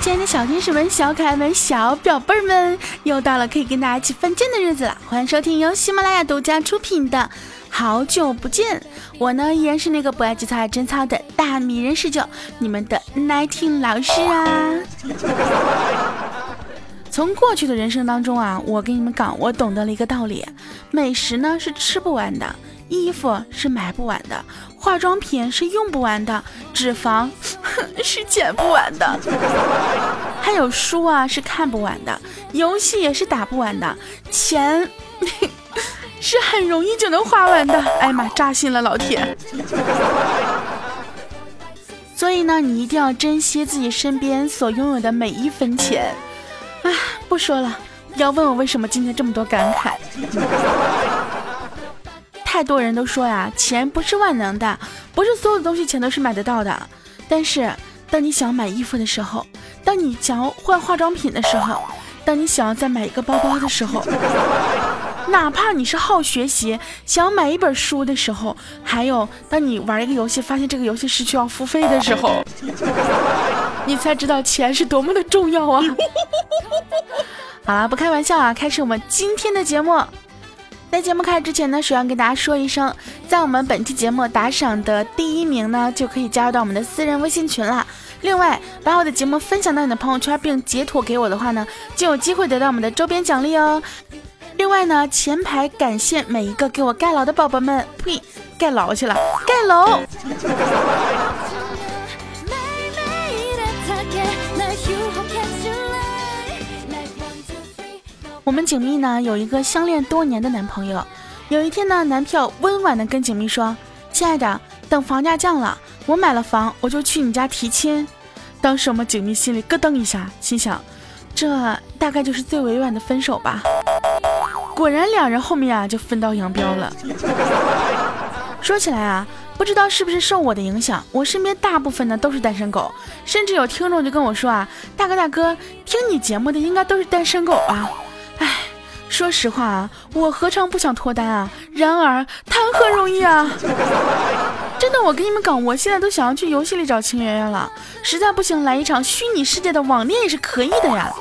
亲爱的小天使们、小可爱们、小表贝儿们，又到了可以跟大家一起犯贱的日子了。欢迎收听由喜马拉雅独家出品的《好久不见》，我呢依然是那个不爱节操爱贞操的大迷人十九，你们的 Nineteen 老师啊。从过去的人生当中啊，我跟你们讲，我懂得了一个道理：美食呢是吃不完的，衣服是买不完的，化妆品是用不完的，脂肪 是减不完的，还有书啊是看不完的，游戏也是打不完的，钱 是很容易就能花完的。哎呀妈，扎心了，老铁！所以呢，你一定要珍惜自己身边所拥有的每一分钱。哎，不说了，要问我为什么今天这么多感慨。太多人都说呀，钱不是万能的，不是所有的东西钱都是买得到的。但是，当你想买衣服的时候，当你想要换化妆品的时候，当你想要再买一个包包的时候，哪怕你是好学习，想要买一本书的时候，还有当你玩一个游戏，发现这个游戏是需要付费的时候，你才知道钱是多么的重要啊！好了，不开玩笑啊，开始我们今天的节目。在节目开始之前呢，首先跟大家说一声，在我们本期节目打赏的第一名呢，就可以加入到我们的私人微信群了。另外，把我的节目分享到你的朋友圈，并截图给我的话呢，就有机会得到我们的周边奖励哦。另外呢，前排感谢每一个给我盖楼的宝宝们，呸，盖楼去了，盖楼。我们景蜜呢有一个相恋多年的男朋友，有一天呢，男票温婉的跟景蜜说：“亲爱的，等房价降了，我买了房，我就去你家提亲。”当时我们景蜜心里咯噔一下，心想，这大概就是最委婉的分手吧。果然，两人后面啊就分道扬镳了。说起来啊，不知道是不是受我的影响，我身边大部分呢都是单身狗，甚至有听众就跟我说啊：“大哥大哥，听你节目的应该都是单身狗啊。”唉，说实话啊，我何尝不想脱单啊？然而谈何容易啊！真的，我跟你们讲，我现在都想要去游戏里找情缘缘了。实在不行，来一场虚拟世界的网恋也是可以的呀。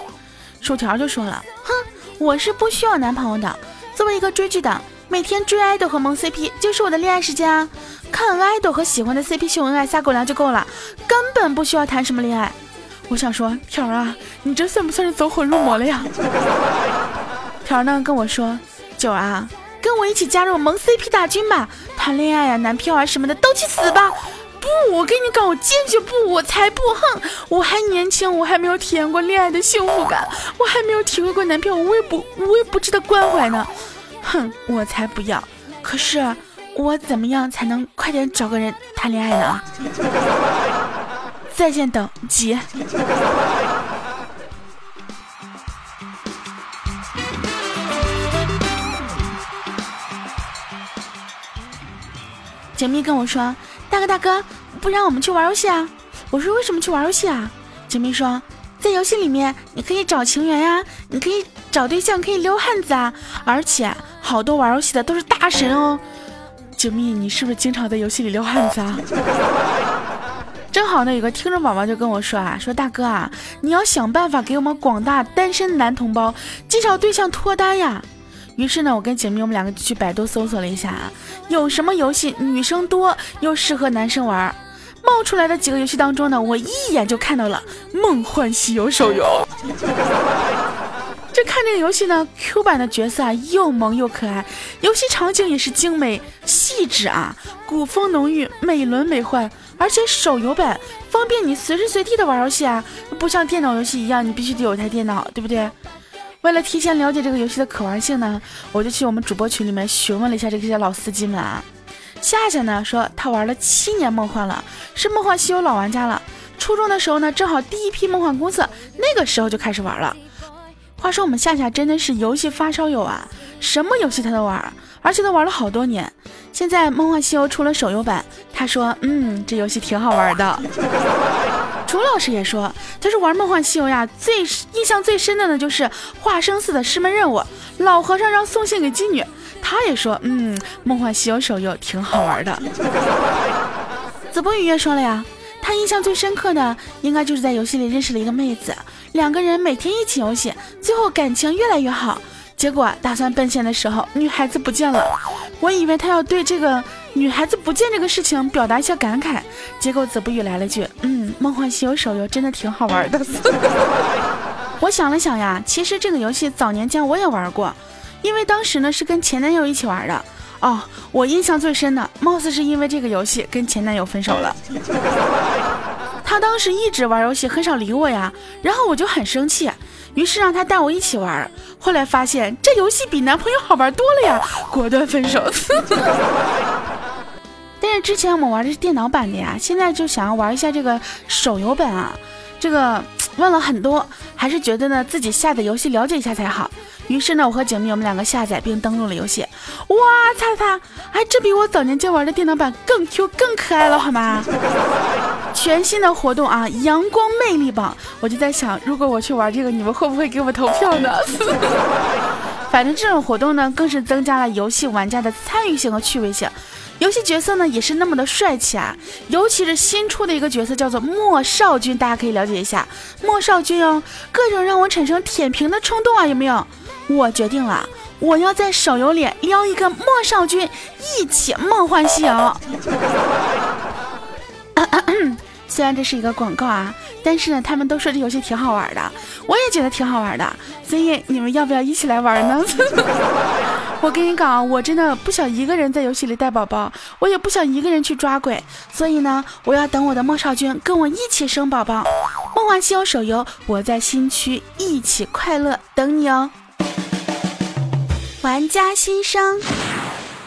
薯条就说了，哼，我是不需要男朋友的。作为一个追剧党，每天追爱豆和萌 CP 就是我的恋爱时间啊。看爱豆和喜欢的 CP 秀恩爱撒狗粮就够了，根本不需要谈什么恋爱。我想说，条儿啊，你这算不算是走火入魔了呀？条儿呢跟我说，九儿啊，跟我一起加入萌 CP 大军吧，谈恋爱啊，男票啊什么的都去死吧！不，我跟你讲，我坚决不，我才不，哼，我还年轻，我还没有体验过恋爱的幸福感，我还没有体会过男票无微不无微不至的关怀呢，哼，我才不要！可是我怎么样才能快点找个人谈恋爱呢？在线等急。解密跟我说：“大哥大哥，不然我们去玩游戏啊？”我说：“为什么去玩游戏啊？”解密说：“在游戏里面你可以找情缘呀，你可以找对象，可以溜汉子啊，而且好多玩游戏的都是大神哦。”解密，你是不是经常在游戏里溜汉子啊？正好呢，有个听众宝宝就跟我说啊，说大哥啊，你要想办法给我们广大单身男同胞介绍对象脱单呀。于是呢，我跟姐妹我们两个就去百度搜索了一下啊，有什么游戏女生多又适合男生玩？冒出来的几个游戏当中呢，我一眼就看到了《梦幻西游》手游。这看这个游戏呢，Q 版的角色啊又萌又可爱，游戏场景也是精美细致啊，古风浓郁，美轮美奂。而且手游版方便你随时随地的玩游戏啊，不像电脑游戏一样，你必须得有一台电脑，对不对？为了提前了解这个游戏的可玩性呢，我就去我们主播群里面询问了一下这些老司机们啊。夏夏呢说他玩了七年梦幻了，是梦幻西游老玩家了。初中的时候呢，正好第一批梦幻公测，那个时候就开始玩了。话说我们夏夏真的是游戏发烧友啊，什么游戏他都玩，而且都玩了好多年。现在《梦幻西游》出了手游版，他说：“嗯，这游戏挺好玩的。”楚老师也说，他说玩《梦幻西游》呀，最印象最深的呢就是化生寺的师门任务，老和尚让送信给妓女。他也说：“嗯，《梦幻西游》手游挺好玩的。”子不语也说了呀。他印象最深刻的应该就是在游戏里认识了一个妹子，两个人每天一起游戏，最后感情越来越好。结果打算奔现的时候，女孩子不见了。我以为他要对这个女孩子不见这个事情表达一下感慨，结果子不语来了句：“嗯，梦幻西游手游真的挺好玩的。”我想了想呀，其实这个游戏早年间我也玩过，因为当时呢是跟前男友一起玩的。哦，我印象最深的，貌似是因为这个游戏跟前男友分手了。他当时一直玩游戏，很少理我呀，然后我就很生气。于是让他带我一起玩，后来发现这游戏比男朋友好玩多了呀，果断分手。但是之前我们玩的是电脑版的呀，现在就想要玩一下这个手游版啊。这个问了很多，还是觉得呢自己下载游戏了解一下才好。于是呢，我和景蜜我们两个下载并登录了游戏。哇，擦擦，哎，这比我早年间玩的电脑版更 Q 更可爱了，好吗？全新的活动啊，阳光魅力榜，我就在想，如果我去玩这个，你们会不会给我投票呢？反正这种活动呢，更是增加了游戏玩家的参与性和趣味性。游戏角色呢，也是那么的帅气啊，尤其是新出的一个角色叫做莫少君，大家可以了解一下莫少君哦，各种让我产生舔屏的冲动啊，有没有？我决定了，我要在手游里撩一个莫少君，一起梦幻西游。虽然这是一个广告啊，但是呢，他们都说这游戏挺好玩的，我也觉得挺好玩的，所以你们要不要一起来玩呢？我跟你讲，我真的不想一个人在游戏里带宝宝，我也不想一个人去抓鬼，所以呢，我要等我的莫少君跟我一起生宝宝。梦幻西游手游，我在新区一起快乐等你哦。玩家心声：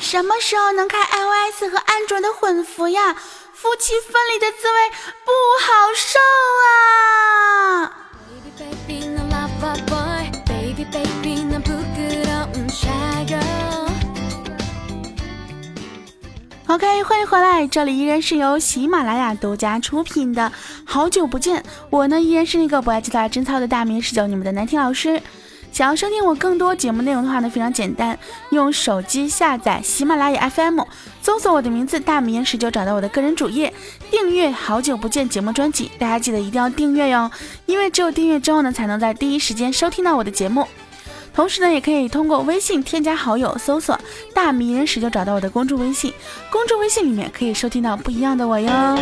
什么时候能开 iOS 和安卓的混服呀？夫妻分离的滋味不好受啊！OK，欢迎回来，这里依然是由喜马拉雅独家出品的《好久不见》，我呢依然是那个不爱记大贞操的大名十九，你们的难听老师。想要收听我更多节目内容的话呢，非常简单，用手机下载喜马拉雅 FM，搜索我的名字大名言石就找到我的个人主页，订阅好久不见节目专辑，大家记得一定要订阅哟，因为只有订阅之后呢，才能在第一时间收听到我的节目。同时呢，也可以通过微信添加好友，搜索大名人石就找到我的公众微信，公众微信里面可以收听到不一样的我哟。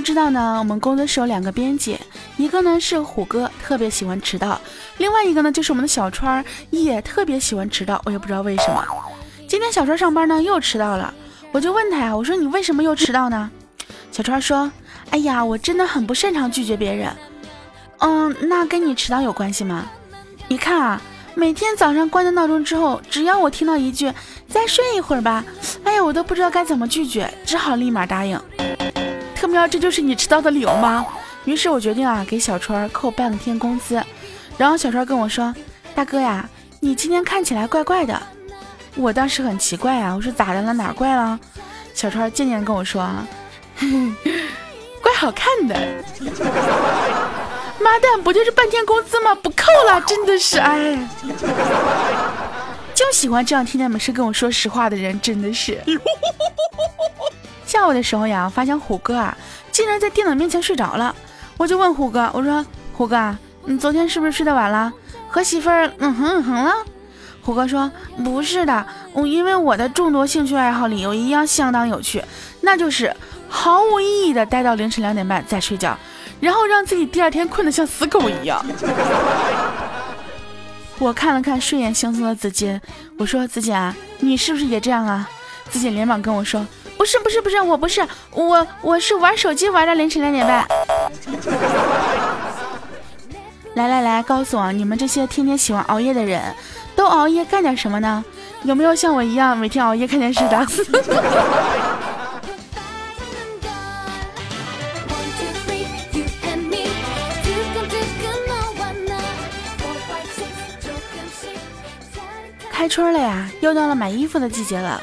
都知道呢，我们公司是有两个编辑，一个呢是虎哥，特别喜欢迟到；另外一个呢就是我们的小川，也特别喜欢迟到。我也不知道为什么，今天小川上班呢又迟到了，我就问他呀，我说你为什么又迟到呢？小川说：“哎呀，我真的很不擅长拒绝别人。”嗯，那跟你迟到有关系吗？你看啊，每天早上关掉闹钟之后，只要我听到一句“再睡一会儿吧”，哎呀，我都不知道该怎么拒绝，只好立马答应。喵，这就是你迟到的理由吗？于是我决定啊，给小川扣半天工资。然后小川跟我说：“大哥呀，你今天看起来怪怪的。”我当时很奇怪啊，我说咋的了？哪怪了？小川渐渐跟我说：“啊，怪好看的。”妈蛋，不就是半天工资吗？不扣了，真的是哎，就喜欢这样天天没事跟我说实话的人，真的是。下午的时候呀，发现虎哥啊，竟然在电脑面前睡着了。我就问虎哥，我说：“虎哥，你昨天是不是睡得晚了？和媳妇儿嗯哼哼了？”虎哥说：“不是的，我因为我的众多兴趣爱好里有一样相当有趣，那就是毫无意义的待到凌晨两点半再睡觉，然后让自己第二天困得像死狗一样。”我看了看睡眼惺忪的子锦，我说：“子锦啊，你是不是也这样啊？”子锦连忙跟我说。不是不是不是，我不是我我是玩手机玩到凌晨两点半。来来来，告诉我你们这些天天喜欢熬夜的人，都熬夜干点什么呢？有没有像我一样每天熬夜看电视的？开春了呀，又到了买衣服的季节了。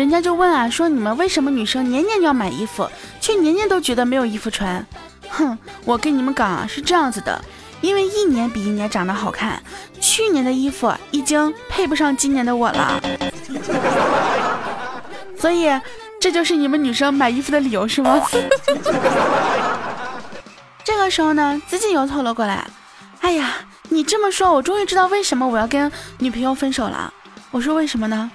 人家就问啊，说你们为什么女生年年要买衣服，却年年都觉得没有衣服穿？哼，我跟你们讲啊，是这样子的，因为一年比一年长得好看，去年的衣服已经配不上今年的我了。所以，这就是你们女生买衣服的理由是吗？这个时候呢，自己又凑了过来。哎呀，你这么说，我终于知道为什么我要跟女朋友分手了。我说为什么呢？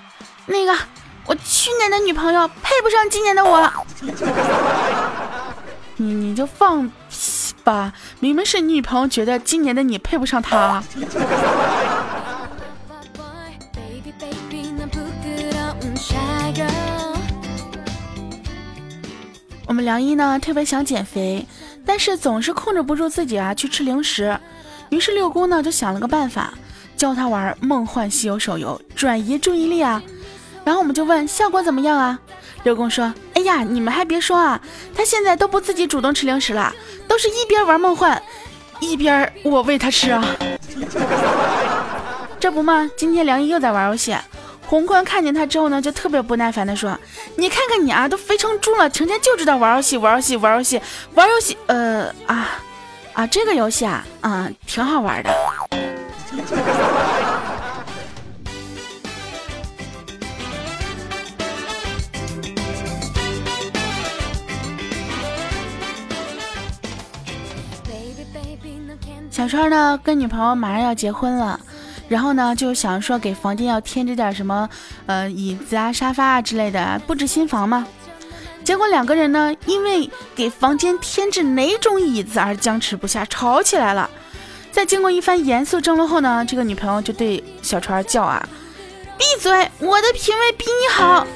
那个，我去年的女朋友配不上今年的我。你 你就放屁吧，明明是女朋友觉得今年的你配不上她。我们梁一呢特别想减肥，但是总是控制不住自己啊去吃零食，于是六姑呢就想了个办法，教他玩《梦幻西游》手游，转移注意力啊。然后我们就问效果怎么样啊？六公说：“哎呀，你们还别说啊，他现在都不自己主动吃零食了，都是一边玩梦幻，一边我喂他吃啊。这不嘛，今天梁一又在玩游戏。”洪坤看见他之后呢，就特别不耐烦的说：“你看看你啊，都肥成猪了，成天就知道玩游戏，玩游戏，玩游戏，玩游戏。呃啊啊，这个游戏啊，啊，挺好玩的。”小川呢，跟女朋友马上要结婚了。然后呢，就想说给房间要添置点什么，呃，椅子啊、沙发啊之类的，布置新房嘛。结果两个人呢，因为给房间添置哪种椅子而僵持不下，吵起来了。在经过一番严肃争论后呢，这个女朋友就对小川叫啊：“闭嘴！我的品味比你好。”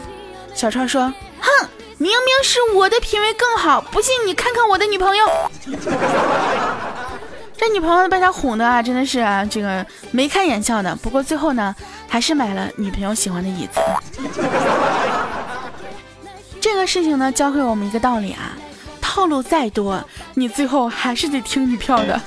小川说：“哼，明明是我的品味更好，不信你看看我的女朋友。” 这女朋友被他哄的啊，真的是啊，这个眉开眼笑的。不过最后呢，还是买了女朋友喜欢的椅子。这个事情呢，教会我们一个道理啊，套路再多，你最后还是得听女票的。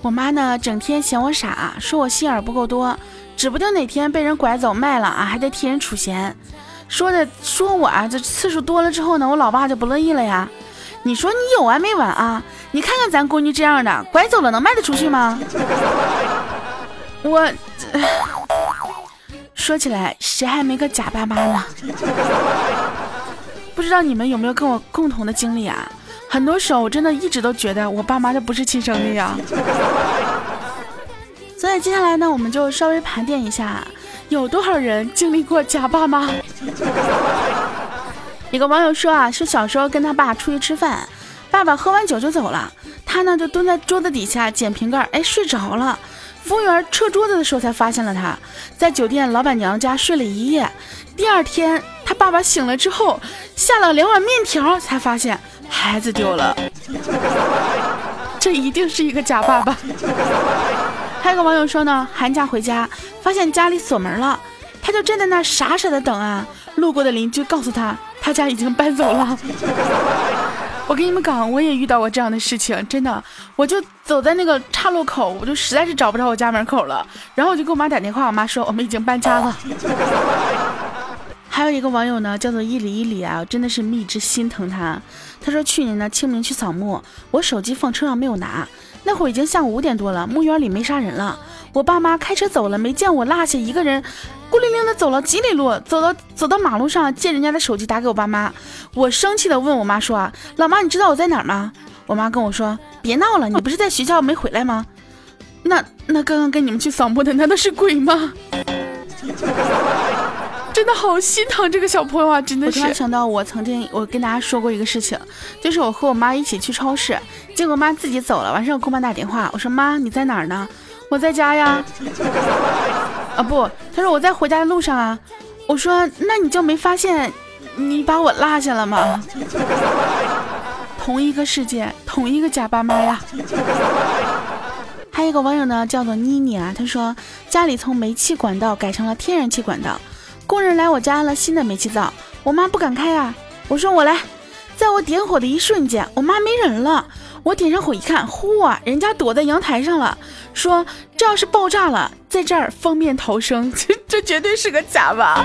我妈呢，整天嫌我傻，说我心眼不够多。指不定哪天被人拐走卖了啊，还得替人储钱。说的说我啊，这次数多了之后呢，我老爸就不乐意了呀。你说你有完没完啊？你看看咱闺女这样的，拐走了能卖得出去吗？我 说起来，谁还没个假爸妈呢？不知道你们有没有跟我共同的经历啊？很多时候我真的一直都觉得我爸妈就不是亲生的呀。所以接下来呢，我们就稍微盘点一下，有多少人经历过假爸妈。一个网友说啊，是小时候跟他爸出去吃饭，爸爸喝完酒就走了，他呢就蹲在桌子底下捡瓶盖，哎睡着了。服务员撤桌子的时候才发现了他，在酒店老板娘家睡了一夜。第二天他爸爸醒了之后，下了两碗面条，才发现孩子丢了。这一定是一个假爸爸。还有个网友说呢，寒假回家发现家里锁门了，他就站在那傻傻的等啊。路过的邻居告诉他，他家已经搬走了。我跟你们讲，我也遇到过这样的事情，真的，我就走在那个岔路口，我就实在是找不着我家门口了，然后我就给我妈打电话，我妈说我们已经搬家了。还有一个网友呢，叫做伊里伊里啊，真的是蜜汁心疼他。他说去年呢清明去扫墓，我手机放车上没有拿。那会儿已经下午五点多了，墓园里没啥人了。我爸妈开车走了，没见我落下一个人，孤零零的走了几里路，走到走到马路上，借人家的手机打给我爸妈。我生气的问我妈说：“啊老妈，你知道我在哪儿吗？”我妈跟我说：“别闹了，你不是在学校没回来吗？”那那刚刚跟你们去扫墓的难道是鬼吗？真的好心疼这个小朋友啊！真的是。我突然想到，我曾经我跟大家说过一个事情，就是我和我妈一起去超市，结果妈自己走了。晚上我给我妈打电话，我说妈你在哪儿呢？我在家呀。啊不，他说我在回家的路上啊。我说那你就没发现你把我落下了吗？同一个世界，同一个假爸妈呀。还有一个网友呢，叫做妮妮啊，他说家里从煤气管道改成了天然气管道。工人来我家安了新的煤气灶，我妈不敢开啊。我说我来，在我点火的一瞬间，我妈没人了。我点上火一看，嚯，人家躲在阳台上了。说这要是爆炸了，在这儿方便逃生。这 这绝对是个假吧？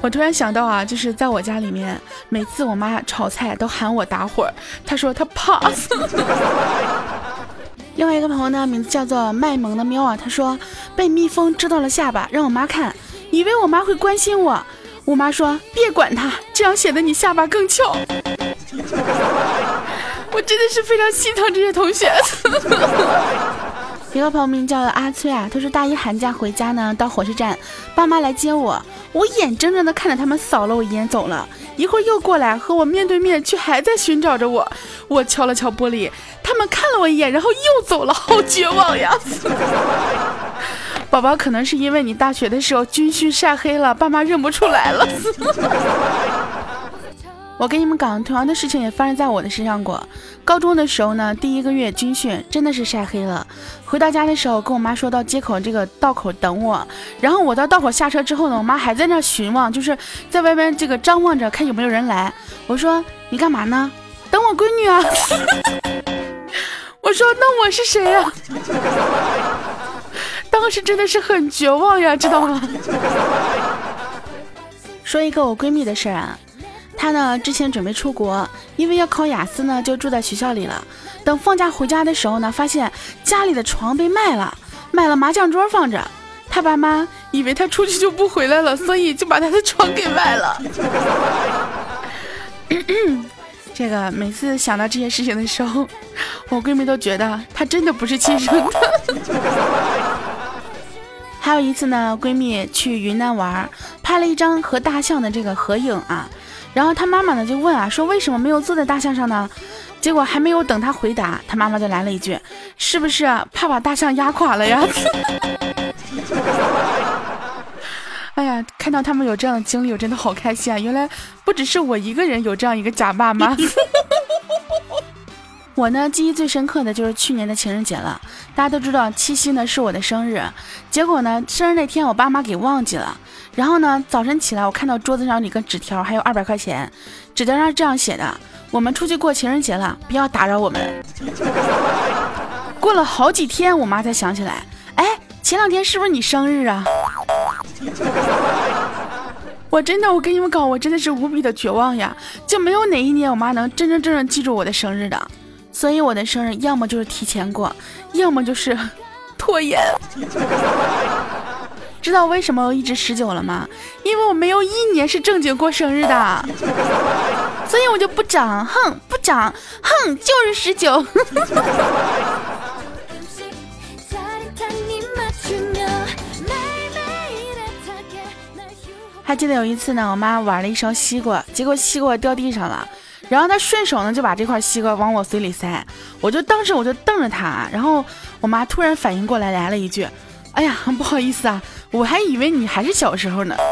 我突然想到啊，就是在我家里面，每次我妈炒菜都喊我打火，她说她怕死。另外一个朋友呢，名字叫做卖萌的喵啊，他说被蜜蜂蛰到了下巴，让我妈看，以为我妈会关心我。我妈说别管他，这样显得你下巴更翘。我真的是非常心疼这些同学。一个朋友名叫阿崔啊，他说大一寒假回家呢，到火车站，爸妈来接我，我眼睁睁的看着他们扫了我一眼走了，一会儿又过来和我面对面，却还在寻找着我。我敲了敲玻璃，他们看了我一眼，然后又走了，好绝望呀！宝宝可能是因为你大学的时候军训晒黑了，爸妈认不出来了。我跟你们讲，同样的事情也发生在我的身上过。高中的时候呢，第一个月军训真的是晒黑了。回到家的时候，跟我妈说到街口这个道口等我。然后我到道口下车之后呢，我妈还在那寻望，就是在外边这个张望着看有没有人来。我说你干嘛呢？等我闺女啊。我说那我是谁呀？当时真的是很绝望呀，知道吗？说一个我闺蜜的事儿啊。她呢，之前准备出国，因为要考雅思呢，就住在学校里了。等放假回家的时候呢，发现家里的床被卖了，卖了麻将桌放着。她爸妈以为她出去就不回来了，所以就把她的床给卖了。这个每次想到这些事情的时候，我闺蜜都觉得她真的不是亲生的。还有一次呢，闺蜜去云南玩，拍了一张和大象的这个合影啊。然后她妈妈呢就问啊，说为什么没有坐在大象上呢？结果还没有等她回答，她妈妈就来了一句，是不是怕把大象压垮了呀？哎呀，看到他们有这样的经历，我真的好开心啊！原来不只是我一个人有这样一个假爸妈。我呢，记忆最深刻的就是去年的情人节了。大家都知道七夕呢是我的生日，结果呢，生日那天我爸妈给忘记了。然后呢，早晨起来我看到桌子上有个纸条，还有二百块钱。纸条上这样写的：“我们出去过情人节了，不要打扰我们。”过了好几天，我妈才想起来，哎，前两天是不是你生日啊？我真的，我跟你们讲，我真的是无比的绝望呀！就没有哪一年我妈能真真正正记住我的生日的。所以我的生日要么就是提前过，要么就是 拖延。知道为什么我一直十九了吗？因为我没有一年是正经过生日的，所以我就不长，哼，不长，哼，就是十九。还记得有一次呢，我妈玩了一勺西瓜，结果西瓜掉地上了。然后他顺手呢就把这块西瓜往我嘴里塞，我就当时我就瞪着他，然后我妈突然反应过来来了一句：“哎呀，不好意思啊，我还以为你还是小时候呢。”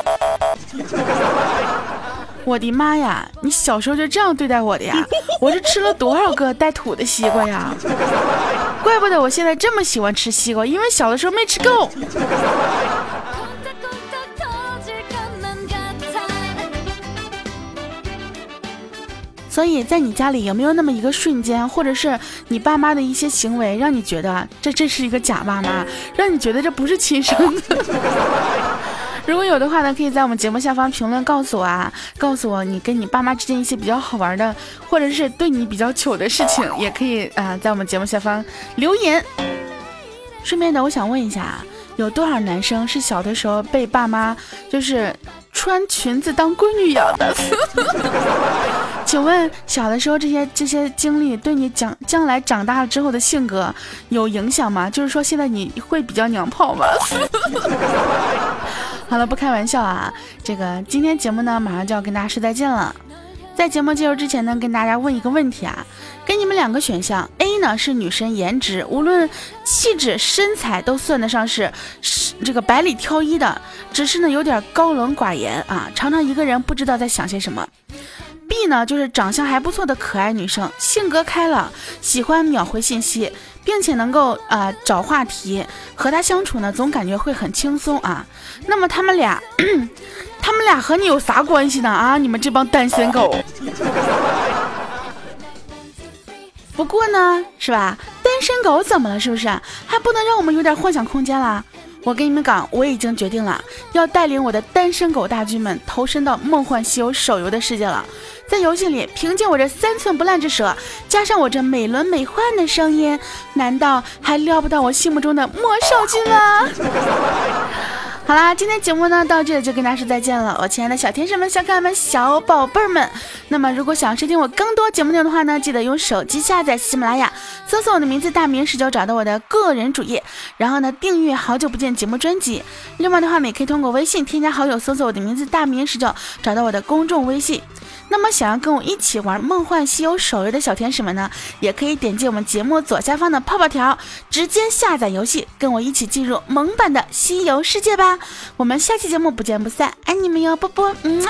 我的妈呀，你小时候就这样对待我的呀？我是吃了多少个带土的西瓜呀？怪不得我现在这么喜欢吃西瓜，因为小的时候没吃够。所以在你家里有没有那么一个瞬间，或者是你爸妈的一些行为，让你觉得这这是一个假爸妈，让你觉得这不是亲生的？如果有的话呢，可以在我们节目下方评论告诉我啊，告诉我你跟你爸妈之间一些比较好玩的，或者是对你比较糗的事情，也可以啊，在我们节目下方留言。顺便的，我想问一下，有多少男生是小的时候被爸妈就是？穿裙子当闺女养的，请问小的时候这些这些经历对你将将来长大了之后的性格有影响吗？就是说现在你会比较娘炮吗？好了，不开玩笑啊，这个今天节目呢马上就要跟大家说再见了。在节目结束之前呢，跟大家问一个问题啊，给你们两个选项：A 呢是女神颜值，无论气质身材都算得上是是这个百里挑一的，只是呢有点高冷寡言啊，常常一个人不知道在想些什么。B 呢就是长相还不错的可爱女生，性格开朗，喜欢秒回信息，并且能够啊找话题，和她相处呢总感觉会很轻松啊。那么他们俩。他们俩和你有啥关系呢？啊，你们这帮单身狗！不过呢，是吧？单身狗怎么了？是不是还不能让我们有点幻想空间啦？我跟你们讲，我已经决定了，要带领我的单身狗大军们投身到《梦幻西游》手游的世界了。在游戏里，凭借我这三寸不烂之舌，加上我这美轮美奂的声音，难道还撩不到我心目中的魔兽君吗？好啦，今天节目呢到这里就跟大家说再见了，我亲爱的小天使们、小可爱们、小宝贝儿们。那么如果想要收听我更多节目内容的话呢，记得用手机下载喜马拉雅，搜索我的名字大明十九，找到我的个人主页，然后呢订阅好久不见节目专辑。另外的话，也可以通过微信添加好友，搜索我的名字大明十九，找到我的公众微信。那么想要跟我一起玩《梦幻西游》手游的小天使们呢，也可以点击我们节目左下方的泡泡条，直接下载游戏，跟我一起进入萌版的西游世界吧。我们下期节目不见不散，爱你们哟，波波，嗯。